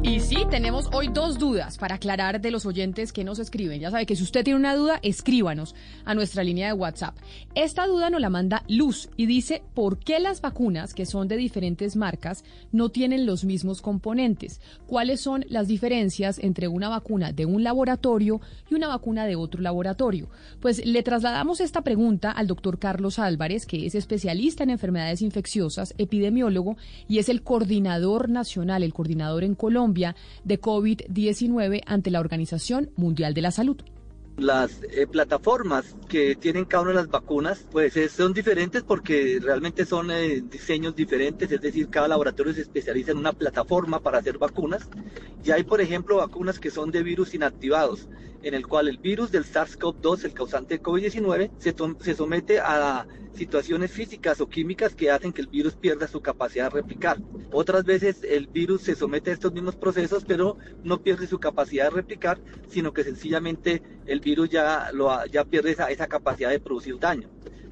Y sí, tenemos hoy dos dudas para aclarar de los oyentes que nos escriben. Ya sabe que si usted tiene una duda, escríbanos a nuestra línea de WhatsApp. Esta duda nos la manda Luz y dice, ¿por qué las vacunas que son de diferentes marcas no tienen los mismos componentes? ¿Cuáles son las diferencias entre una vacuna de un laboratorio y una vacuna de otro laboratorio? Pues le trasladamos esta pregunta al doctor Carlos Álvarez, que es especialista en enfermedades infecciosas, epidemiólogo y es el coordinador nacional, el coordinador en Colombia de COVID-19 ante la Organización Mundial de la Salud. Las eh, plataformas que tienen cada una de las vacunas pues son diferentes porque realmente son eh, diseños diferentes, es decir, cada laboratorio se especializa en una plataforma para hacer vacunas. Y hay por ejemplo vacunas que son de virus inactivados en el cual el virus del SARS-CoV-2, el causante de COVID-19, se, somete a situaciones físicas o químicas que hacen que el virus pierda su capacidad de replicar. Otras veces el virus se somete a estos mismos procesos, pero no pierde su capacidad de replicar, sino que sencillamente el virus ya, pierde esa capacidad de producir daño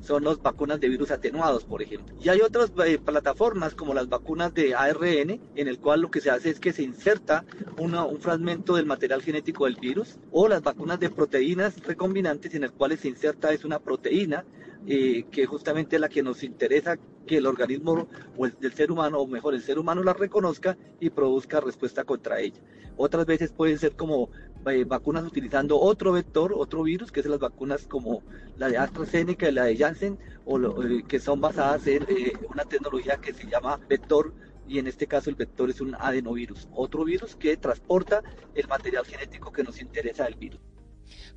son las vacunas de virus atenuados, por ejemplo. Y hay otras eh, plataformas como las vacunas de ARN, en el cual lo que se hace es que se inserta un fragmento del material genético del virus, o las vacunas de proteínas recombinantes, en el cual se inserta es una proteína eh, que justamente es la que nos interesa que el organismo o el, del ser humano, o mejor el ser humano la reconozca y produzca respuesta contra ella. Otras veces pueden ser como eh, vacunas utilizando otro vector, otro virus, que es las vacunas como la de AstraZeneca y la de Janssen, o eh, que son basadas en eh, una tecnología que se llama vector y en este caso el vector es un adenovirus, otro virus que transporta el material genético que nos interesa del virus.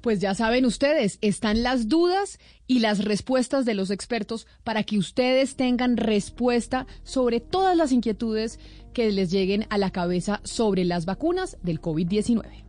Pues ya saben ustedes, están las dudas y las respuestas de los expertos para que ustedes tengan respuesta sobre todas las inquietudes que les lleguen a la cabeza sobre las vacunas del COVID-19.